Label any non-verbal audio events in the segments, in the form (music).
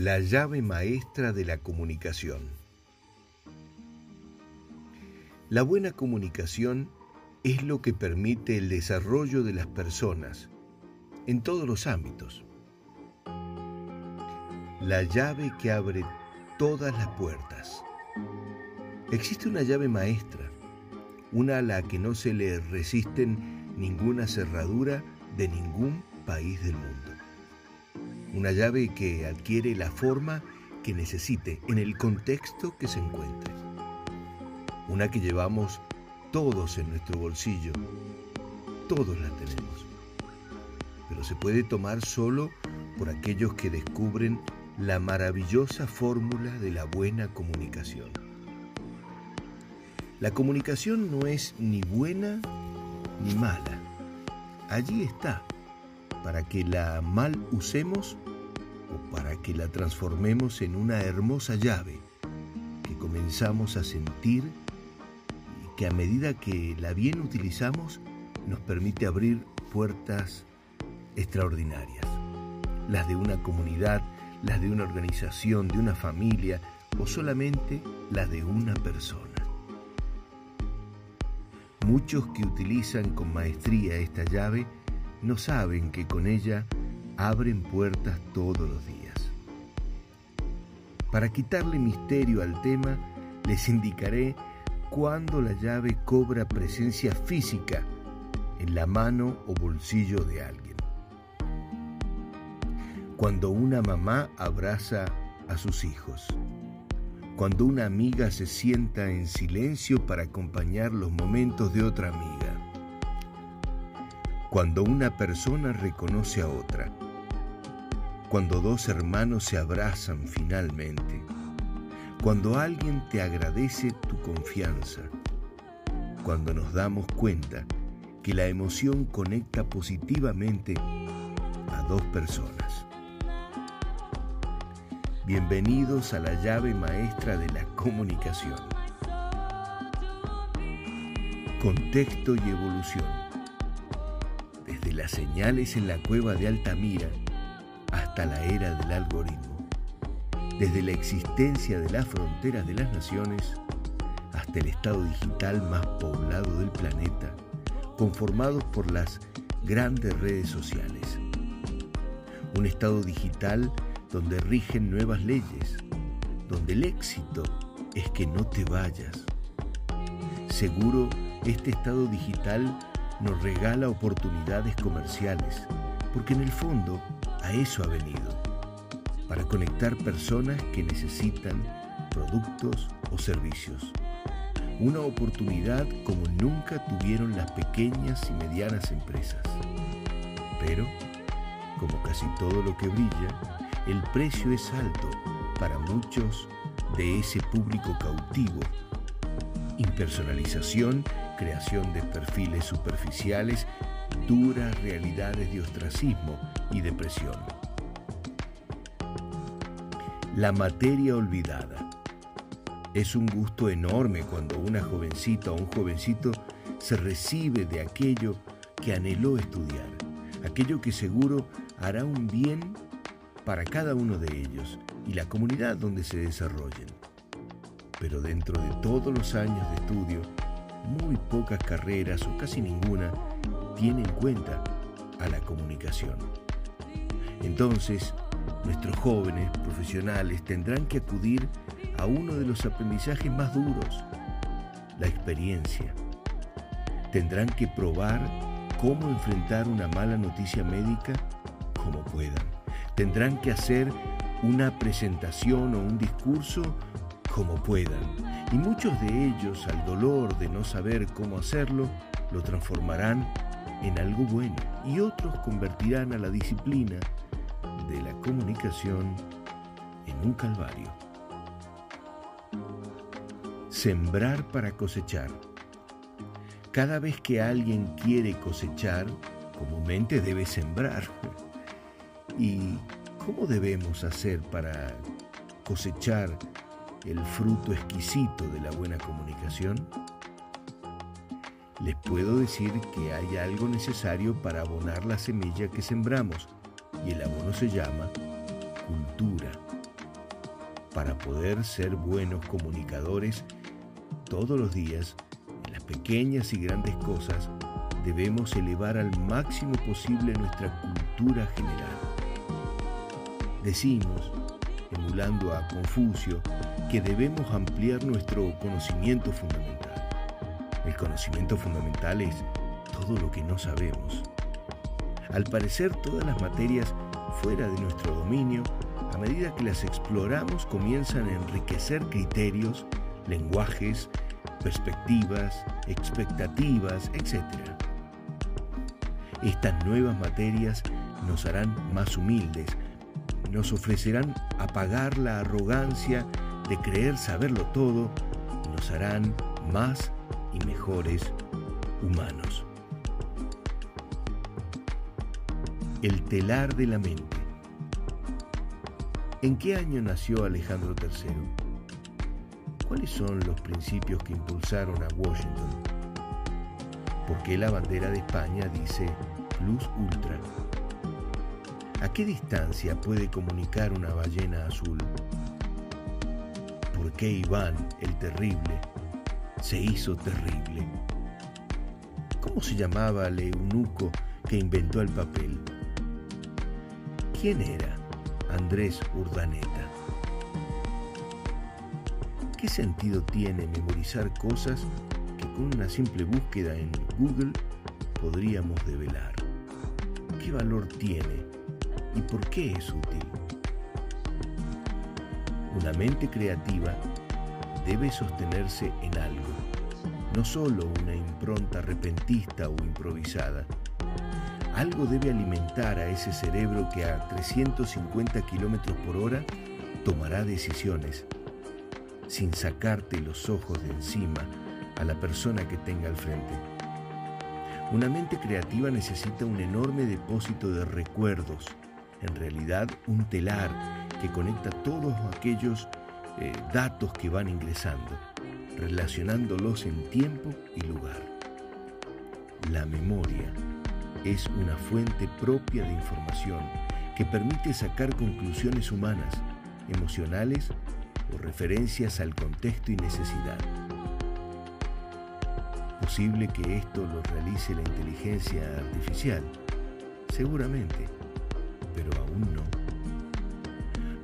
La llave maestra de la comunicación. La buena comunicación es lo que permite el desarrollo de las personas en todos los ámbitos. La llave que abre todas las puertas. Existe una llave maestra, una a la que no se le resisten ninguna cerradura de ningún país del mundo. Una llave que adquiere la forma que necesite en el contexto que se encuentre. Una que llevamos todos en nuestro bolsillo. Todos la tenemos. Pero se puede tomar solo por aquellos que descubren la maravillosa fórmula de la buena comunicación. La comunicación no es ni buena ni mala. Allí está, para que la mal usemos o para que la transformemos en una hermosa llave que comenzamos a sentir y que a medida que la bien utilizamos nos permite abrir puertas extraordinarias, las de una comunidad, las de una organización, de una familia o solamente las de una persona. Muchos que utilizan con maestría esta llave no saben que con ella abren puertas todos los días. Para quitarle misterio al tema, les indicaré cuándo la llave cobra presencia física en la mano o bolsillo de alguien. Cuando una mamá abraza a sus hijos. Cuando una amiga se sienta en silencio para acompañar los momentos de otra amiga cuando una persona reconoce a otra, cuando dos hermanos se abrazan finalmente, cuando alguien te agradece tu confianza, cuando nos damos cuenta que la emoción conecta positivamente a dos personas. Bienvenidos a la llave maestra de la comunicación. Contexto y evolución desde las señales en la cueva de Altamira la era del algoritmo, desde la existencia de las fronteras de las naciones hasta el estado digital más poblado del planeta, conformado por las grandes redes sociales. Un estado digital donde rigen nuevas leyes, donde el éxito es que no te vayas. Seguro este estado digital nos regala oportunidades comerciales, porque en el fondo a eso ha venido, para conectar personas que necesitan productos o servicios. Una oportunidad como nunca tuvieron las pequeñas y medianas empresas. Pero, como casi todo lo que brilla, el precio es alto para muchos de ese público cautivo. Impersonalización creación de perfiles superficiales, duras realidades de ostracismo y depresión. La materia olvidada. Es un gusto enorme cuando una jovencita o un jovencito se recibe de aquello que anheló estudiar, aquello que seguro hará un bien para cada uno de ellos y la comunidad donde se desarrollen. Pero dentro de todos los años de estudio, muy pocas carreras o casi ninguna tiene en cuenta a la comunicación. Entonces, nuestros jóvenes profesionales tendrán que acudir a uno de los aprendizajes más duros, la experiencia. Tendrán que probar cómo enfrentar una mala noticia médica como puedan. Tendrán que hacer una presentación o un discurso como puedan y muchos de ellos, al dolor de no saber cómo hacerlo, lo transformarán en algo bueno y otros convertirán a la disciplina de la comunicación en un calvario. Sembrar para cosechar. Cada vez que alguien quiere cosechar, comúnmente debe sembrar. (laughs) ¿Y cómo debemos hacer para cosechar el fruto exquisito de la buena comunicación? Les puedo decir que hay algo necesario para abonar la semilla que sembramos y el abono se llama cultura. para poder ser buenos comunicadores todos los días, en las pequeñas y grandes cosas, debemos elevar al máximo posible nuestra cultura general. Decimos, emulando a Confucio, que debemos ampliar nuestro conocimiento fundamental. El conocimiento fundamental es todo lo que no sabemos. Al parecer, todas las materias fuera de nuestro dominio a medida que las exploramos comienzan a enriquecer criterios, lenguajes, perspectivas, expectativas, etc. Estas nuevas materias nos harán más humildes, nos ofrecerán apagar la arrogancia de creer saberlo todo y nos harán más mejores humanos. El telar de la mente. ¿En qué año nació Alejandro III? ¿Cuáles son los principios que impulsaron a Washington? ¿Por qué la bandera de España dice plus ultra? ¿A qué distancia puede comunicar una ballena azul? ¿Por qué Iván el Terrible se hizo terrible? ¿Cómo se llamaba el eunuco que inventó el papel? ¿Quién era? Andrés Urdaneta. ¿Qué sentido tiene memorizar cosas que con una simple búsqueda en Google podríamos develar? ¿Qué valor tiene y por qué es útil? Una mente creativa debe sostenerse en algo, no solo una impronta repentista o improvisada, algo debe alimentar a ese cerebro que a 350 kilómetros por hora tomará decisiones sin sacarte los ojos de encima a la persona que tenga al frente. Una mente creativa necesita un enorme depósito de recuerdos, en realidad un telar que conecta todos aquellos eh, datos que van ingresando, relacionándolos en tiempo y lugar. La memoria es una fuente propia de información que permite sacar conclusiones humanas, emocionales o referencias al contexto y necesidad. ¿Posible que esto lo realice la inteligencia artificial? Seguramente, pero aún no.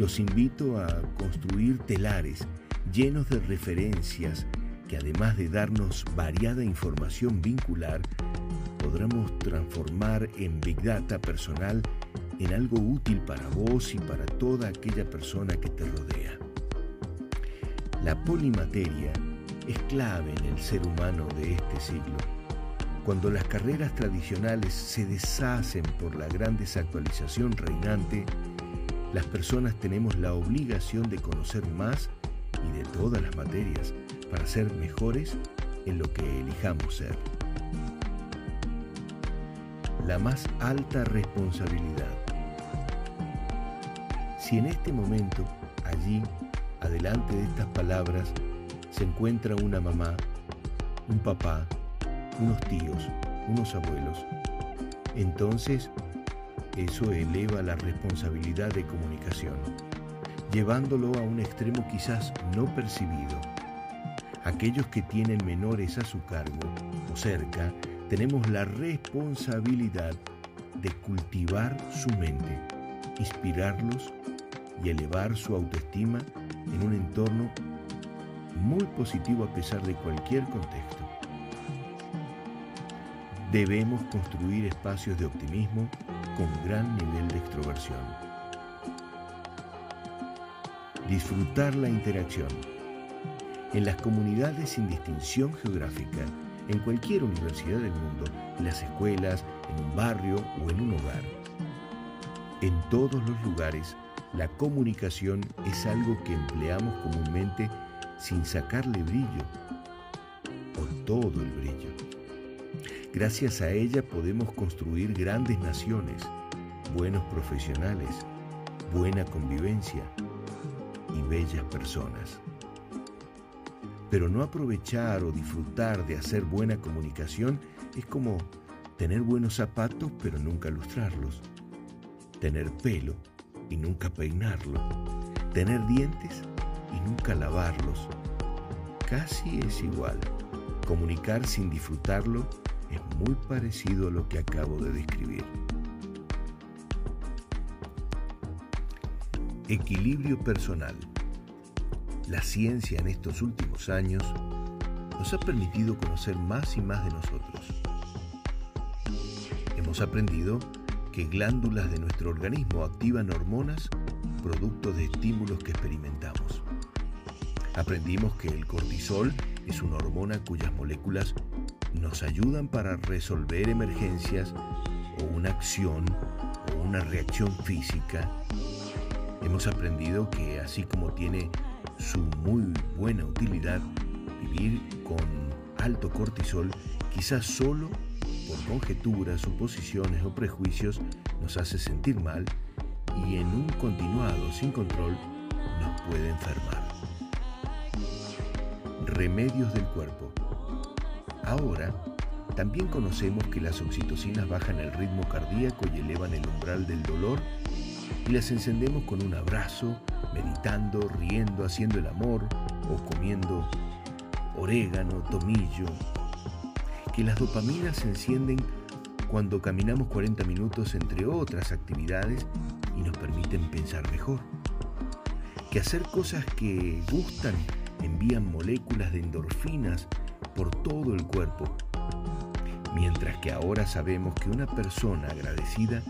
Los invito a construir telares llenos de referencias que además de darnos variada información vincular, podremos transformar en Big Data personal en algo útil para vos y para toda aquella persona que te rodea. La polimateria es clave en el ser humano de este siglo. Cuando las carreras tradicionales se deshacen por la gran desactualización reinante, las personas tenemos la obligación de conocer más y de todas las materias para ser mejores en lo que elijamos ser la más alta responsabilidad. Si en este momento, allí, adelante de estas palabras, se encuentra una mamá, un papá, unos tíos, unos abuelos, entonces eso eleva la responsabilidad de comunicación, llevándolo a un extremo quizás no percibido. Aquellos que tienen menores a su cargo o cerca tenemos la responsabilidad de cultivar su mente, inspirarlos y elevar su autoestima en un entorno muy positivo a pesar de cualquier contexto. Debemos construir espacios de optimismo con gran nivel de extroversión. Disfrutar la interacción. En las comunidades sin distinción geográfica, en cualquier universidad del mundo, en las escuelas, en un barrio o en un hogar. En todos los lugares, la comunicación es algo que empleamos comúnmente sin sacarle brillo o todo el brillo. Gracias a ella podemos construir grandes naciones, buenos profesionales, buena convivencia y bellas personas. Pero no aprovechar o disfrutar de hacer buena comunicación es como tener buenos zapatos pero nunca lustrarlos, tener pelo y nunca peinarlo, tener dientes y nunca lavarlos. Casi es igual. Comunicar sin disfrutarlo es muy parecido a lo que acabo de describir. Equilibrio personal. La ciencia en estos últimos años nos ha permitido conocer más y más de nosotros. Hemos aprendido que glándulas de nuestro organismo activan hormonas producto de estímulos que experimentamos. Aprendimos que el cortisol es una hormona cuyas moléculas nos ayudan para resolver emergencias o una acción o una reacción física Hemos aprendido que así como tiene su muy buena utilidad, vivir con alto cortisol quizás solo por conjeturas, suposiciones o prejuicios nos hace sentir mal y en un continuado sin control nos puede enfermar. Remedios del cuerpo. Ahora, también conocemos que las oxitocinas bajan el ritmo cardíaco y elevan el umbral del dolor y las encendemos con un abrazo, meditando, riendo, haciendo el amor o comiendo orégano, tomillo. Que las dopaminas se encienden cuando caminamos 40 minutos entre otras actividades y nos permiten pensar mejor. Que hacer cosas que gustan envían moléculas de endorfinas por todo el cuerpo. Mientras que ahora sabemos que una persona agradecida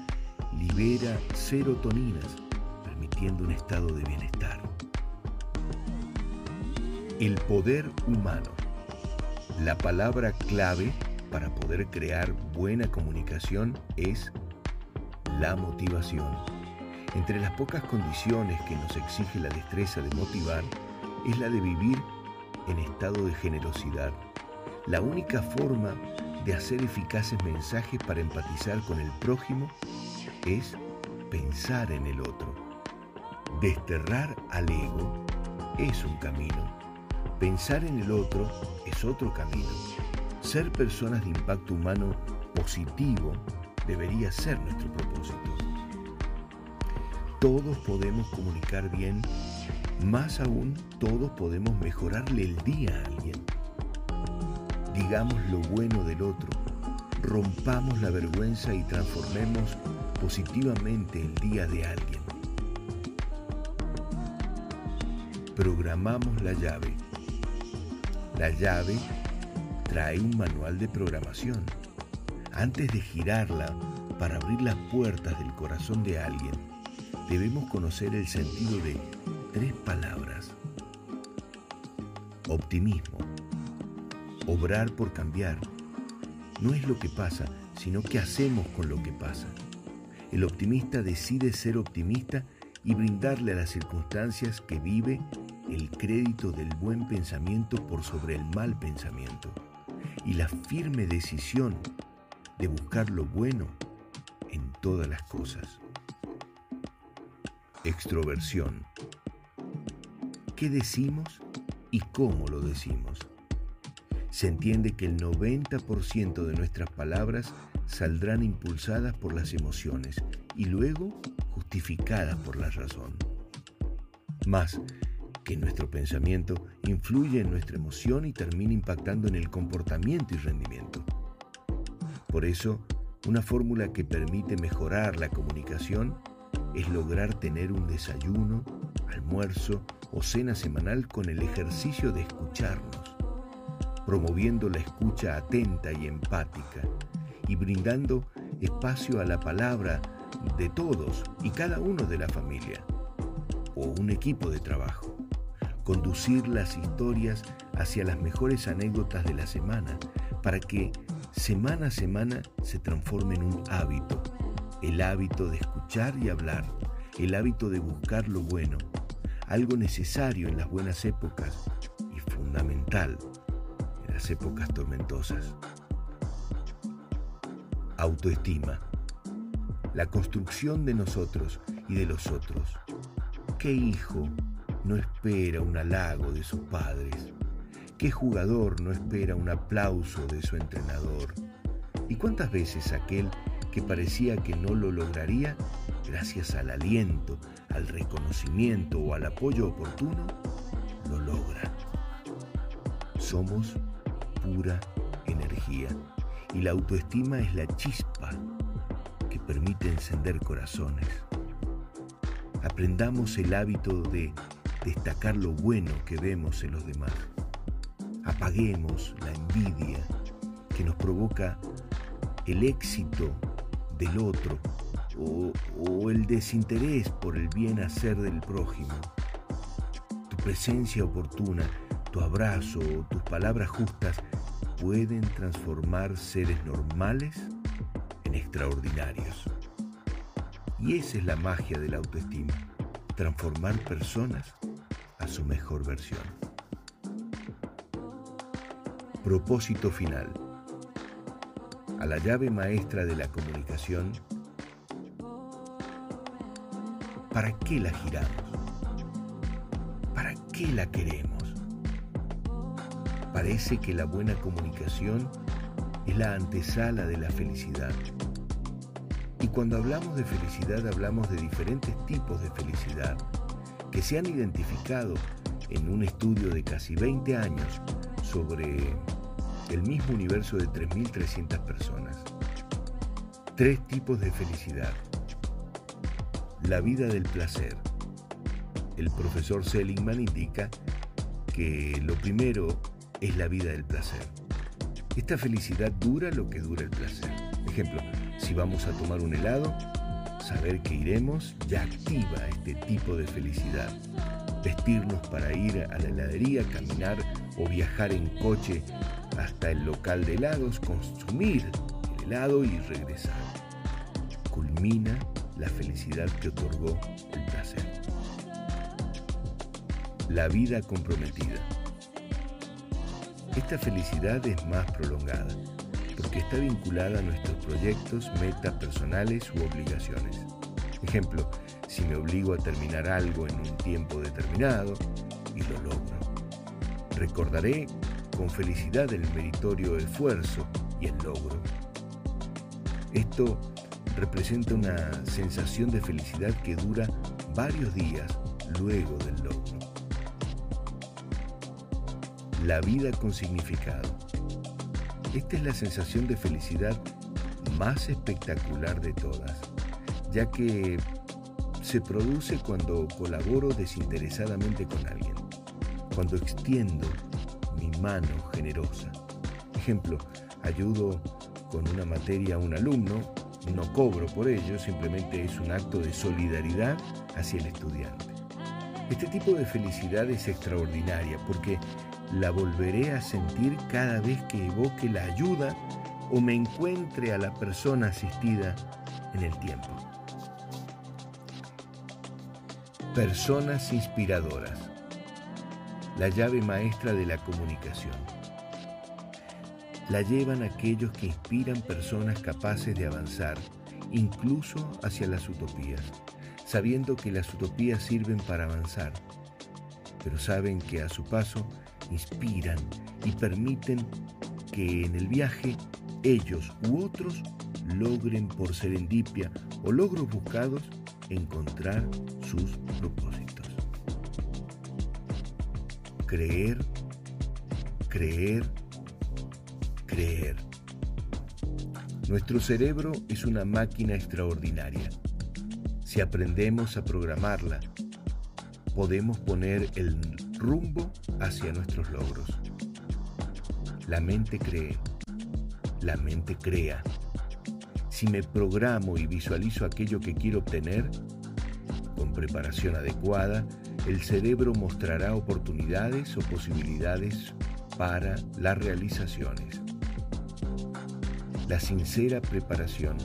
libera serotoninas, permitiendo un estado de bienestar. El poder humano. La palabra clave para poder crear buena comunicación es la motivación. Entre las pocas condiciones que nos exige la destreza de motivar es la de vivir en estado de generosidad. La única forma de hacer eficaces mensajes para empatizar con el prójimo es pensar en el otro. Desterrar al ego es un camino. Pensar en el otro es otro camino. Ser personas de impacto humano positivo debería ser nuestro propósito. Todos podemos comunicar bien, más aún todos podemos mejorarle el día a alguien. Digamos lo bueno del otro, rompamos la vergüenza y transformemos positivamente el día de alguien. Programamos la llave. La llave trae un manual de programación. Antes de girarla para abrir las puertas del corazón de alguien, debemos conocer el sentido de tres palabras. Optimismo. Obrar por cambiar. No es lo que pasa, sino qué hacemos con lo que pasa. El optimista decide ser optimista y brindarle a las circunstancias que vive el crédito del buen pensamiento por sobre el mal pensamiento y la firme decisión de buscar lo bueno en todas las cosas. Extroversión. ¿Qué decimos y cómo lo decimos? Se entiende que el 90% de nuestras palabras saldrán impulsadas por las emociones y luego justificadas por la razón. Más que nuestro pensamiento influye en nuestra emoción y termina impactando en el comportamiento y rendimiento. Por eso, una fórmula que permite mejorar la comunicación es lograr tener un desayuno, almuerzo o cena semanal con el ejercicio de escucharnos, promoviendo la escucha atenta y empática y brindando espacio a la palabra de todos y cada uno de la familia o un equipo de trabajo. Conducir las historias hacia las mejores anécdotas de la semana para que semana a semana se transforme en un hábito. El hábito de escuchar y hablar, el hábito de buscar lo bueno, algo necesario en las buenas épocas y fundamental en las épocas tormentosas autoestima, la construcción de nosotros y de los otros. ¿Qué hijo no espera un halago de sus padres? ¿Qué jugador no espera un aplauso de su entrenador? ¿Y cuántas veces aquel que parecía que no lo lograría, gracias al aliento, al reconocimiento o al apoyo oportuno, lo logra. Somos energía y la autoestima es la chispa que permite encender corazones. Aprendamos el hábito de destacar lo bueno que vemos en los demás. Apaguemos la envidia que nos provoca el éxito del otro o, el desinterés por el bien hacer del prójimo. Tu presencia oportuna, tu abrazo o tus palabras justas pueden transformar seres normales en extraordinarios. Y esa es la magia de la autoestima, transformar personas a su mejor versión. Propósito final. A la llave maestra de la comunicación, ¿para qué la giramos? ¿Para qué la queremos? Parece que la buena comunicación es la antesala de la felicidad. Y cuando hablamos de felicidad hablamos de diferentes tipos de felicidad que se han identificado en un estudio de casi 20 años sobre el mismo universo de 3.300 personas. Tres tipos de felicidad. La vida del placer. El profesor Seligman indica que lo primero es la vida del placer. Esta felicidad dura lo que dura el placer. Ejemplo, si vamos a tomar un helado, saber que iremos ya activa este tipo de felicidad. Vestirnos para ir a la heladería, caminar o viajar en coche hasta el local de helados, consumir el helado y regresar. Culmina la felicidad que otorgó el placer. La vida comprometida. Esta felicidad es más prolongada porque está vinculada a nuestros proyectos, metas personales u obligaciones. Ejemplo, si me obligo a terminar algo en un tiempo determinado y lo logro. Recordaré con felicidad el meritorio esfuerzo y el logro. Esto representa una sensación de felicidad que dura varios días luego del logro la vida con significado. Esta es la sensación de felicidad más espectacular de todas, ya que se produce cuando colaboro desinteresadamente con alguien, cuando extiendo mi mano generosa. Ejemplo, ayudo con una materia a un alumno, no cobro por ello, simplemente es un acto de solidaridad hacia el estudiante. Este tipo de felicidad es extraordinaria porque la volveré a sentir cada vez que evoque la ayuda o me encuentre a la persona asistida en el tiempo. Personas inspiradoras. La llave maestra de la comunicación. La llevan aquellos que inspiran personas capaces de avanzar, incluso hacia las utopías, sabiendo que las utopías sirven para avanzar, pero saben que a su paso inspiran y permiten que en el viaje ellos u otros logren por serendipia o logros buscados encontrar sus propósitos. Creer, creer, creer. Nuestro cerebro es una máquina extraordinaria. Si aprendemos a programarla, podemos poner el rumbo hacia nuestros logros. La mente cree, la mente crea. Si me programo y visualizo aquello que quiero obtener, con preparación adecuada, el cerebro mostrará oportunidades o posibilidades para las realizaciones. La sincera preparación,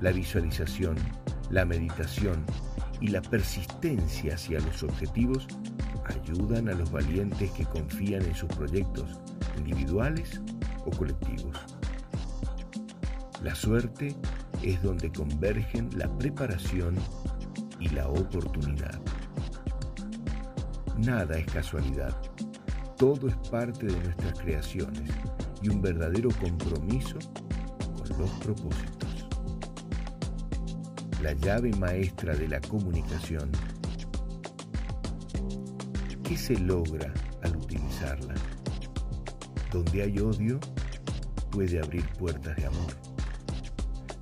la visualización, la meditación y la persistencia hacia los objetivos ayudan a los valientes que confían en sus proyectos individuales o colectivos. La suerte es donde convergen la preparación y la oportunidad. Nada es casualidad. Todo es parte de nuestras creaciones y un verdadero compromiso con los propósitos. La llave maestra de la comunicación ¿Qué se logra al utilizarla? Donde hay odio, puede abrir puertas de amor.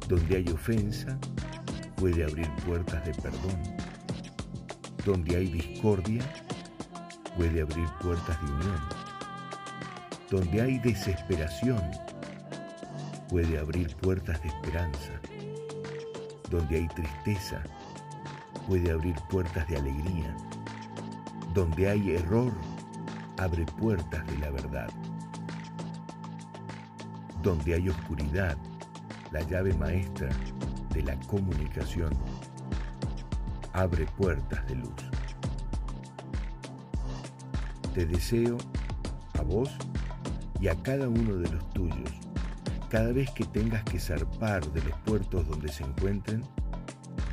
Donde hay ofensa, puede abrir puertas de perdón. Donde hay discordia, puede abrir puertas de unión. Donde hay desesperación, puede abrir puertas de esperanza. Donde hay tristeza, puede abrir puertas de alegría. Donde hay error, abre puertas de la verdad. Donde hay oscuridad, la llave maestra de la comunicación abre puertas de luz. Te deseo a vos y a cada uno de los tuyos, cada vez que tengas que zarpar de los puertos donde se encuentren,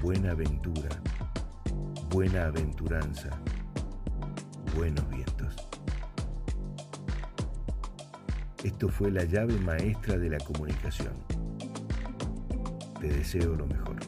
buena aventura, buena aventuranza, buenos vientos. Esto fue la llave maestra de la comunicación. Te deseo lo mejor.